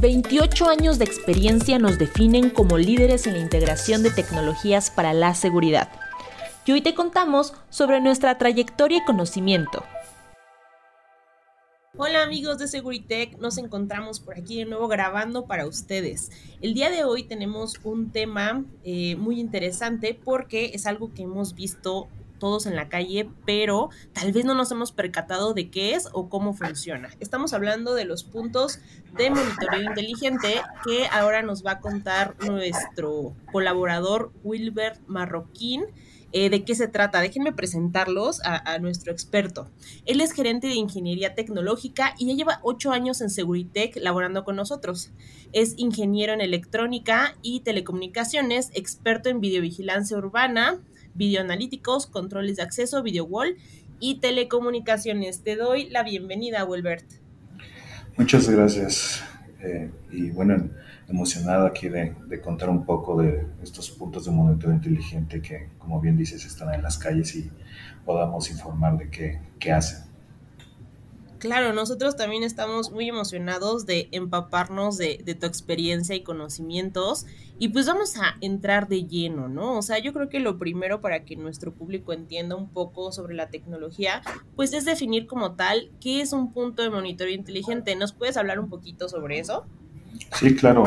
28 años de experiencia nos definen como líderes en la integración de tecnologías para la seguridad. Y hoy te contamos sobre nuestra trayectoria y conocimiento. Hola amigos de Seguritech, nos encontramos por aquí de nuevo grabando para ustedes. El día de hoy tenemos un tema eh, muy interesante porque es algo que hemos visto todos en la calle, pero tal vez no nos hemos percatado de qué es o cómo funciona. Estamos hablando de los puntos de monitoreo inteligente que ahora nos va a contar nuestro colaborador Wilbert Marroquín. Eh, ¿De qué se trata? Déjenme presentarlos a, nuestro experto. Él es gerente de ingeniería tecnológica y ya lleva ocho años en Seguritech laborando con nosotros. Es ingeniero en electrónica y telecomunicaciones, experto en videovigilancia urbana, videoanalíticos, controles de acceso, video wall y telecomunicaciones. Te doy la bienvenida, Wilbert. Muchas gracias. Eh, y bueno, emocionado aquí de, contar un poco de estos puntos de monitoreo inteligente que, como bien dices, están en las calles y podamos informar de qué, qué hacen. Claro, nosotros también estamos muy emocionados de empaparnos de, tu experiencia y conocimientos y pues vamos a entrar de lleno, ¿no? O sea, yo creo que lo primero para que nuestro público entienda un poco sobre la tecnología, pues es definir como tal qué es un punto de monitoreo inteligente. ¿Nos puedes hablar un poquito sobre eso? Sí, claro.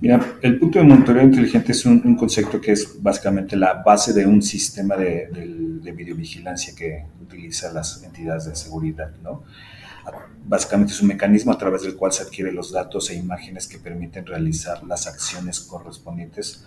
Mira, el punto de monitoreo inteligente es un, concepto que es básicamente la base de un sistema de, de, de videovigilancia que utiliza las entidades de seguridad, ¿no? Básicamente es un mecanismo a través del cual se adquieren los datos e imágenes que permiten realizar las acciones correspondientes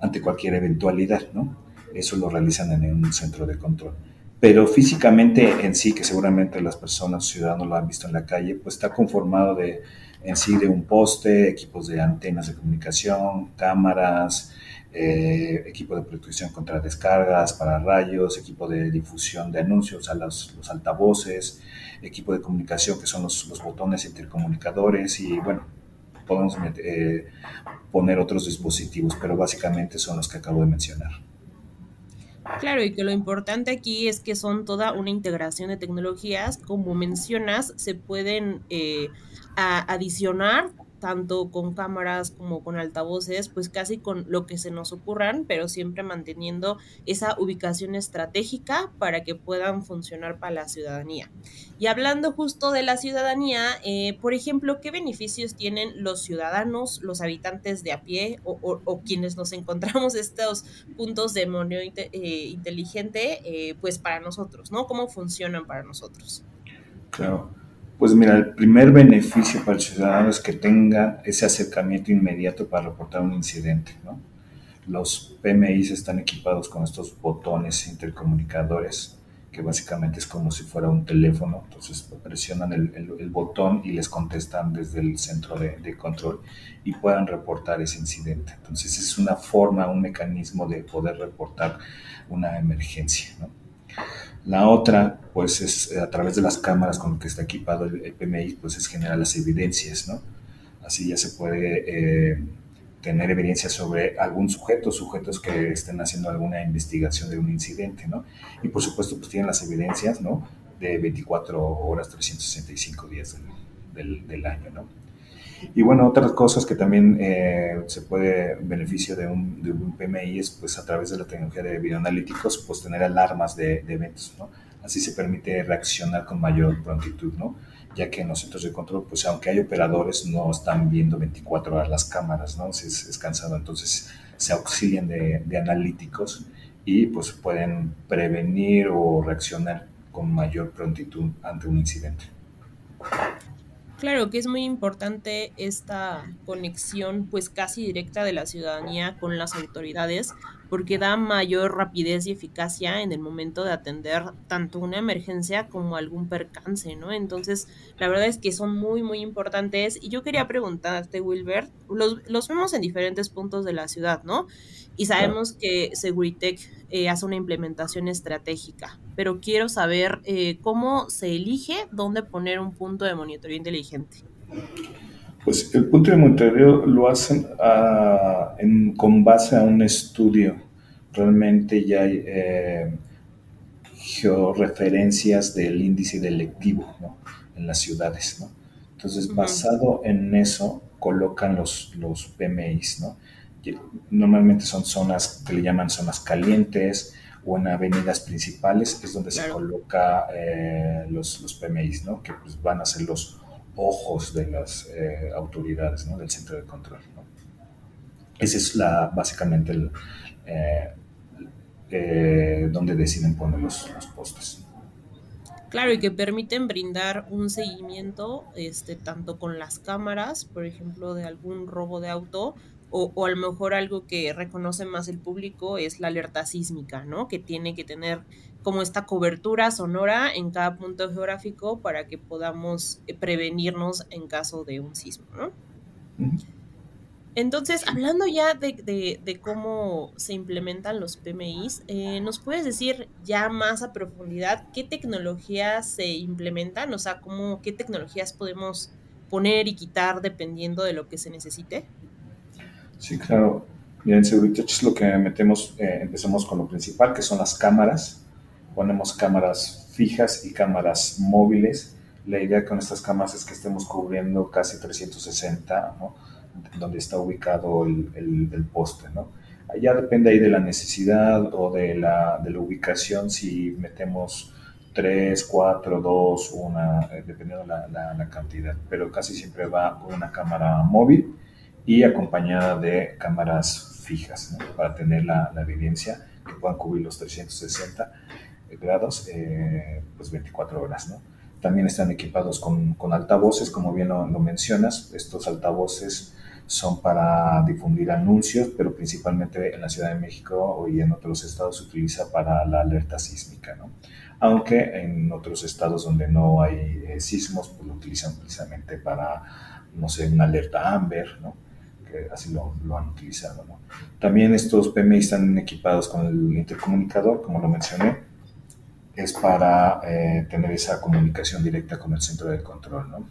ante cualquier eventualidad, ¿no? Eso lo realizan en un centro de control. Pero físicamente en sí, que seguramente las personas, ciudadanos lo han visto en la calle, pues está conformado de, en sí de un poste, equipos de antenas de comunicación, cámaras, eh, equipo de protección contra descargas para rayos, equipo de difusión de anuncios a los, altavoces, equipo de comunicación que son los, los botones intercomunicadores y bueno, podemos eh, poner otros dispositivos, pero básicamente son los que acabo de mencionar. Claro, y que lo importante aquí es que son toda una integración de tecnologías, como mencionas, se pueden eh, adicionar tanto con cámaras como con altavoces, pues casi con lo que se nos ocurran, pero siempre manteniendo esa ubicación estratégica para que puedan funcionar para la ciudadanía. Y hablando justo de la ciudadanía, eh, por ejemplo, ¿qué beneficios tienen los ciudadanos, los habitantes de a pie o, quienes nos encontramos estos puntos de moneo eh, inteligente, eh, pues para nosotros, ¿no? ¿Cómo funcionan para nosotros? Claro. Pues mira, el primer beneficio para el ciudadano es que tenga ese acercamiento inmediato para reportar un incidente. ¿no? Los PMIs están equipados con estos botones intercomunicadores, que básicamente es como si fuera un teléfono. Entonces presionan el, botón y les contestan desde el centro de, de, control y puedan reportar ese incidente. Entonces es una forma, un mecanismo de poder reportar una emergencia. ¿no? La otra, pues es eh, a través de las cámaras con las que está equipado el, PMI, pues es generar las evidencias, ¿no? Así ya se puede eh, tener evidencia sobre algún sujeto, sujetos que estén haciendo alguna investigación de un incidente, ¿no? Y por supuesto, pues tienen las evidencias, ¿no? De 24 horas, 365 días del, del año, ¿no? Y bueno, otras cosas que también eh, se puede beneficio de un, de un, PMI es pues a través de la tecnología de videoanalíticos, pues tener alarmas de, de, eventos, ¿no? Así se permite reaccionar con mayor prontitud, ¿no? Ya que en los centros de control, pues aunque hay operadores, no están viendo 24 horas las cámaras, ¿no? Es, es cansado, entonces se auxilian de, de analíticos y pues pueden prevenir o reaccionar con mayor prontitud ante un incidente. Claro que es muy importante esta conexión pues casi directa de la ciudadanía con las autoridades porque da mayor rapidez y eficacia en el momento de atender tanto una emergencia como algún percance, ¿no? Entonces, la verdad es que son muy, muy importantes. Y yo quería preguntarte, Wilbert, los, los vemos en diferentes puntos de la ciudad, ¿no? Y sabemos que Seguritech eh, hace una implementación estratégica, pero quiero saber eh, cómo se elige dónde poner un punto de monitoreo inteligente. Pues el punto de monitoreo lo hacen a, en, con base a un estudio. Realmente ya hay eh, georreferencias del índice delictivo ¿no? en las ciudades. ¿no? Entonces, basado en eso, colocan los, los PMIs, ¿no? Normalmente son zonas que le llaman zonas calientes o en avenidas principales, es donde se coloca eh, los, los PMIs, ¿no? Que pues, van a ser los ojos de las eh, autoridades, ¿no? Del centro de control, ¿no? Ese es la, básicamente el, eh, donde deciden poner los, los postes. Claro, y que permiten brindar un seguimiento, este, tanto con las cámaras, por ejemplo, de algún robo de auto, o, o, a lo mejor algo que reconoce más el público es la alerta sísmica, ¿no? Que tiene que tener como esta cobertura sonora en cada punto geográfico para que podamos eh, prevenirnos en caso de un sismo, ¿no? Entonces, hablando ya de, cómo se implementan los PMIs, eh, ¿nos puedes decir ya más a profundidad qué tecnologías se implementan? O sea, cómo, qué tecnologías podemos poner y quitar dependiendo de lo que se necesite. Sí, claro. Bien, en Security es lo que metemos, eh, empezamos con lo principal, que son las cámaras. Ponemos cámaras fijas y cámaras móviles. La idea con estas cámaras es que estemos cubriendo casi 360, ¿no? donde está ubicado el, el, poste, ¿no? Ya depende ahí de la necesidad o de la, de la ubicación, si metemos 3, 4, 2, una, eh, dependiendo de la, la, cantidad, pero casi siempre va con una cámara móvil y acompañada de cámaras fijas, ¿no? para tener la, evidencia que puedan cubrir los 360 grados, eh, pues 24 horas, ¿no? También están equipados con, con altavoces, como bien lo, lo mencionas, estos altavoces son para difundir anuncios, pero principalmente en la Ciudad de México y en otros estados se utiliza para la alerta sísmica, ¿no? Aunque en otros estados donde no hay eh, sismos, pues lo utilizan precisamente para, no sé, una alerta AMBER, ¿no? Que así lo, lo han utilizado, ¿no? También estos PMI están equipados con el intercomunicador, como lo mencioné, es para eh, tener esa comunicación directa con el centro de control, ¿no?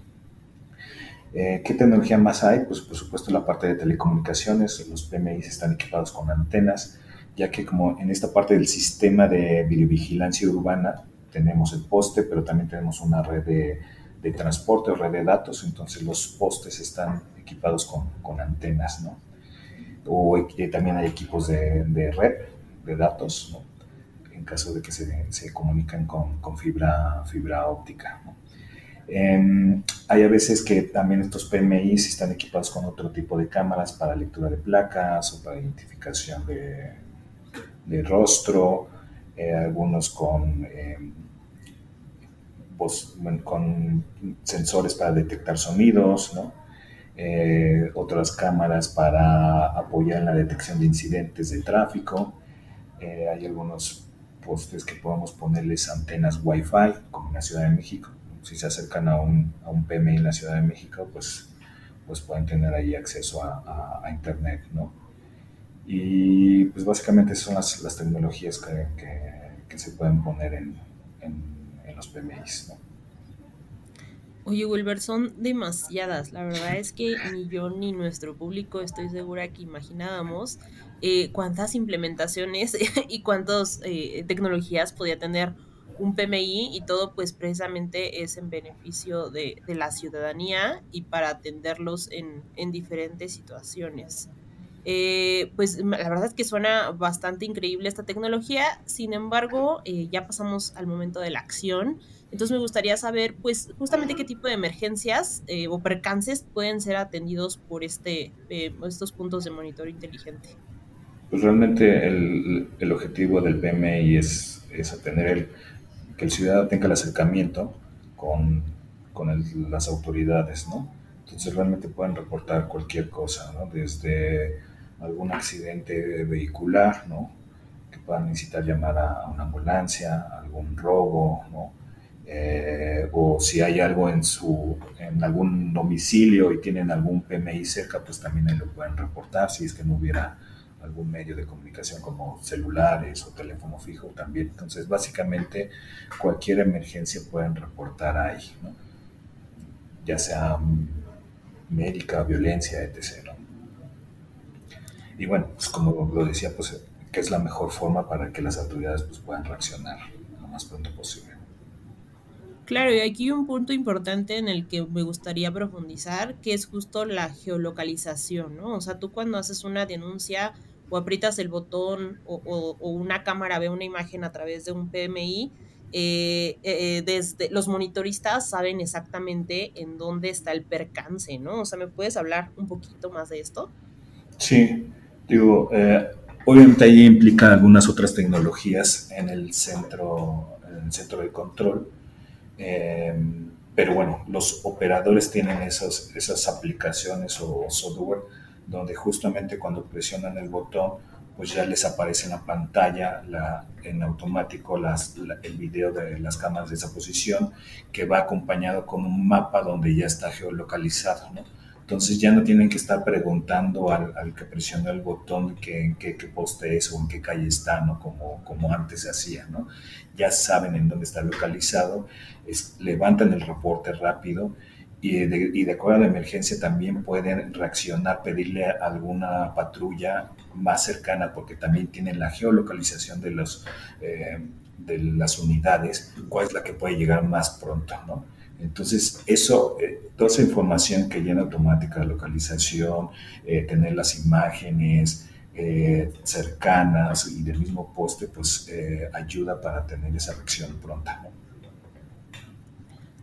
Eh, ¿Qué tecnología más hay? Pues por supuesto la parte de telecomunicaciones, los PMI están equipados con antenas, ya que como en esta parte del sistema de videovigilancia urbana tenemos el poste, pero también tenemos una red de, de transporte o red de datos, entonces los postes están equipados con, con antenas, ¿no? O eh, también hay equipos de, de, red de datos, ¿no? En caso de que se, se comunican con, con, fibra, fibra óptica. Em, hay a veces que también estos PMIs están equipados con otro tipo de cámaras para lectura de placas o para identificación de, de rostro, eh, algunos con, eh, con sensores para detectar sonidos, ¿no? eh, otras cámaras para apoyar en la detección de incidentes de tráfico. Eh, hay algunos postes que podemos ponerles antenas Wi-Fi, como en la Ciudad de México si se acercan a un, a un PMI en la Ciudad de México, pues, pues pueden tener ahí acceso a, a, Internet, ¿no? Y pues básicamente son las, las tecnologías que, que, que, se pueden poner en, en los PMIs. Oye, Wilber, son demasiadas. La verdad es que ni yo ni nuestro público estoy segura que imaginábamos eh, cuántas implementaciones y cuántas eh, tecnologías podía tener un PMI y todo pues precisamente es en beneficio de, de la ciudadanía y para atenderlos en, en diferentes situaciones. Eh, pues la verdad es que suena bastante increíble esta tecnología, sin embargo eh, ya pasamos al momento de la acción, entonces me gustaría saber pues justamente qué tipo de emergencias eh, o percances pueden ser atendidos por este, estos puntos de monitoreo inteligente. Pues realmente el, el objetivo del PMI es, es atender el que el ciudadano tenga el acercamiento con, con el, las autoridades, ¿no? Entonces realmente pueden reportar cualquier cosa, ¿no? Desde algún accidente vehicular, ¿no? Que puedan necesitar llamar a, una ambulancia, algún robo, ¿no? Eh, o si hay algo en su en algún domicilio y tienen algún PMI cerca, pues también lo pueden reportar si es que no hubiera algún medio de comunicación como celulares o teléfono fijo también. Entonces, básicamente, cualquier emergencia pueden reportar ahí, ¿no? ya sea médica, violencia, etc. Y bueno, pues como lo decía, pues que es la mejor forma para que las autoridades pues, puedan reaccionar lo más pronto posible. Claro, y aquí un punto importante en el que me gustaría profundizar, que es justo la geolocalización, ¿no? O sea, tú cuando haces una denuncia o aprietas el botón o, una cámara ve una imagen a través de un PMI, eh, eh, desde los monitoristas saben exactamente en dónde está el percance, ¿no? O sea, ¿me puedes hablar un poquito más de esto? Sí, digo, eh, obviamente ahí implica algunas otras tecnologías en el centro, en el centro de control Em, pero bueno, los operadores tienen esas, esas aplicaciones o software donde justamente cuando presionan el botón, pues ya les aparece en la pantalla la, en automático el video de las cámaras de esa posición que va acompañado con un mapa donde ya está geolocalizado. ¿no? Entonces ya no tienen que estar preguntando al, que presiona el botón que, qué, poste es o en qué calle está, ¿no? Como, antes se hacía, ¿no? Ya saben en dónde está localizado, levantan el reporte rápido y de, acuerdo a la emergencia también pueden reaccionar, pedirle a alguna patrulla más cercana porque también tienen la geolocalización de, eh, de las unidades, cuál es la que puede llegar más pronto, ¿no? Entonces, eso, eh, toda esa información que llena automática, localización, eh, tener las imágenes eh, cercanas y del mismo poste, pues ayuda para tener esa reacción pronta.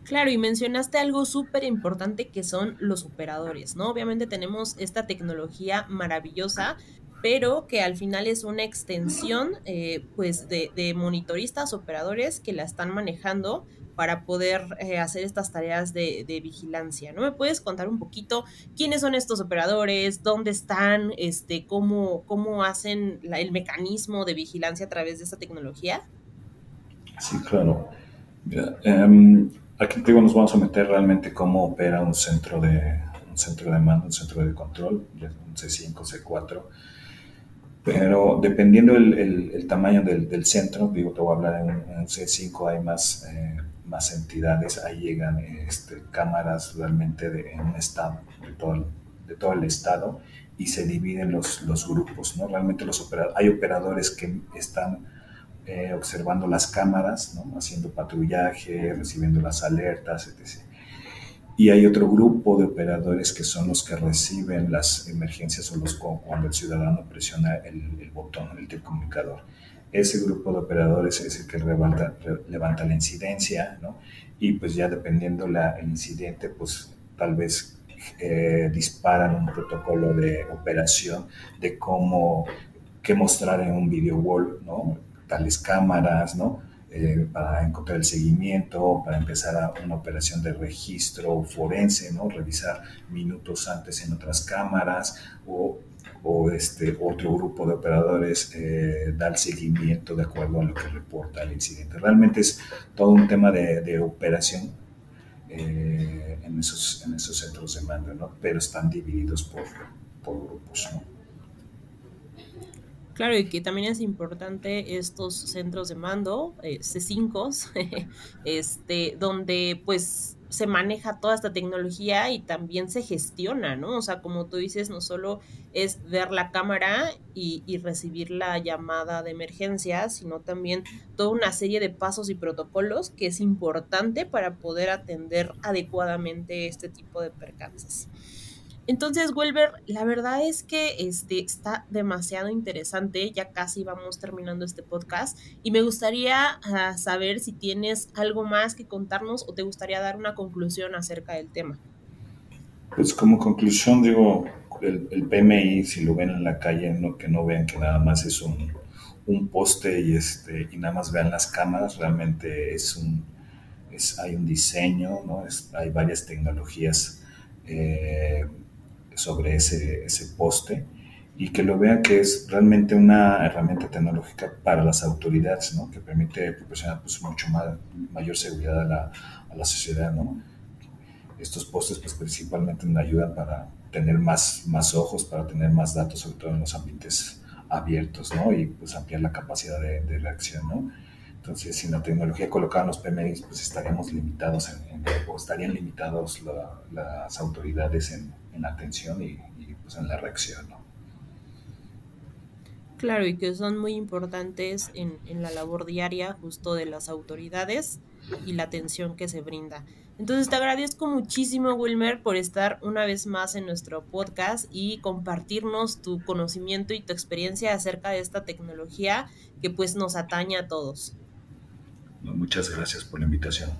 Claro, y mencionaste algo súper importante que son los operadores, ¿no? Obviamente tenemos esta tecnología maravillosa, pero que al final es una extensión, pues, de, de monitoristas, operadores que la están manejando para poder eh, hacer estas tareas de, vigilancia, ¿no? ¿Me puedes contar un poquito quiénes son estos operadores, dónde están, este, cómo, cómo hacen el mecanismo de vigilancia a través de esta tecnología? Sí, claro. Em, aquí digo, nos vamos a meter realmente cómo opera un centro de, un centro de mando, un centro de control, un C5, C4 pero dependiendo el, tamaño del, centro, digo, te voy a hablar en un, C5 hay más eh, más entidades, ahí llegan este, cámaras realmente de, en un estado, de todo, el, de todo el estado, y se dividen los, los grupos, ¿no? Realmente los hay operadores que están eh, observando las cámaras, ¿no? Haciendo patrullaje, recibiendo las alertas, etc. Y hay otro grupo de operadores que son los que reciben las emergencias o los cuando el ciudadano presiona el, el botón, el comunicador ese grupo de operadores es el que levanta, levanta la incidencia, ¿no? Y pues ya dependiendo la, el incidente, pues tal vez eh, disparan un protocolo de operación de cómo, qué mostrar en un video wall, ¿no? Tales cámaras, ¿no? Eh, para encontrar el seguimiento, para empezar una operación de registro forense, ¿no? Revisar minutos antes en otras cámaras o o este otro grupo de operadores eh, da el seguimiento de acuerdo a lo que reporta el incidente. Realmente es todo un tema de, operación eh, en, esos, en esos centros de mando, ¿no? pero están divididos por, por grupos. ¿no? Claro, y que también es importante estos centros de mando, eh, C5, este, donde pues se maneja toda esta tecnología y también se gestiona, ¿no? O sea, como tú dices, no solo es ver la cámara y, recibir la llamada de emergencia, sino también toda una serie de pasos y protocolos que es importante para poder atender adecuadamente este tipo de percances. Entonces, Welber, la verdad es que este, está demasiado interesante, ya casi vamos terminando este podcast y me gustaría ah, saber si tienes algo más que contarnos o te gustaría dar una conclusión acerca del tema. Pues como conclusión digo, el, PMI, si lo ven en la calle, no, que no vean que nada más es un, un poste y, este, y nada más vean las cámaras, realmente es un, es, hay un diseño, ¿no? Es, hay varias tecnologías. Eh, sobre ese, ese poste y que lo vean que es realmente una herramienta tecnológica para las autoridades, ¿no? que permite proporcionar pues, mucho más, mayor seguridad a la, a la sociedad. ¿no? Estos postes pues, principalmente nos ayudan para tener más, más ojos, para tener más datos, sobre todo en los ambientes abiertos, ¿no? y pues, ampliar la capacidad de, de reacción. ¿no? Entonces, sin la tecnología colocada en los PMI, pues estaríamos limitados, en, o estarían limitados las autoridades en, en atención y, pues en la reacción. ¿no? Claro, y que son muy importantes en, en, la labor diaria justo de las autoridades. y la atención que se brinda. Entonces te agradezco muchísimo, Wilmer, por estar una vez más en nuestro podcast y compartirnos tu conocimiento y tu experiencia acerca de esta tecnología que pues nos atañe a todos. Muchas gracias por la invitación.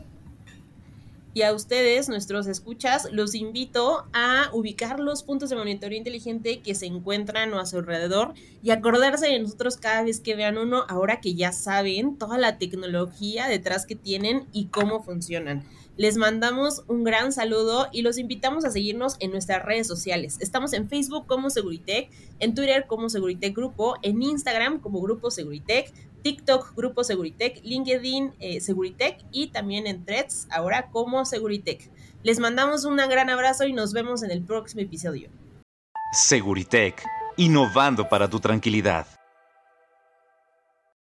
Y a ustedes, nuestros escuchas, los invito a ubicar los puntos de monitoreo inteligente que se encuentran a su alrededor y acordarse de nosotros cada vez que vean uno, ahora que ya saben toda la tecnología detrás que tienen y cómo funcionan. Les mandamos un gran saludo y los invitamos a seguirnos en nuestras redes sociales. Estamos en Facebook como Seguritech, en Twitter como Seguritech Grupo, en Instagram como Grupo Seguritech, TikTok Grupo Seguritech, LinkedIn eh, Seguritech y también en Threads ahora como Seguritech. Les mandamos un gran abrazo y nos vemos en el próximo episodio. Seguritech, innovando para tu tranquilidad.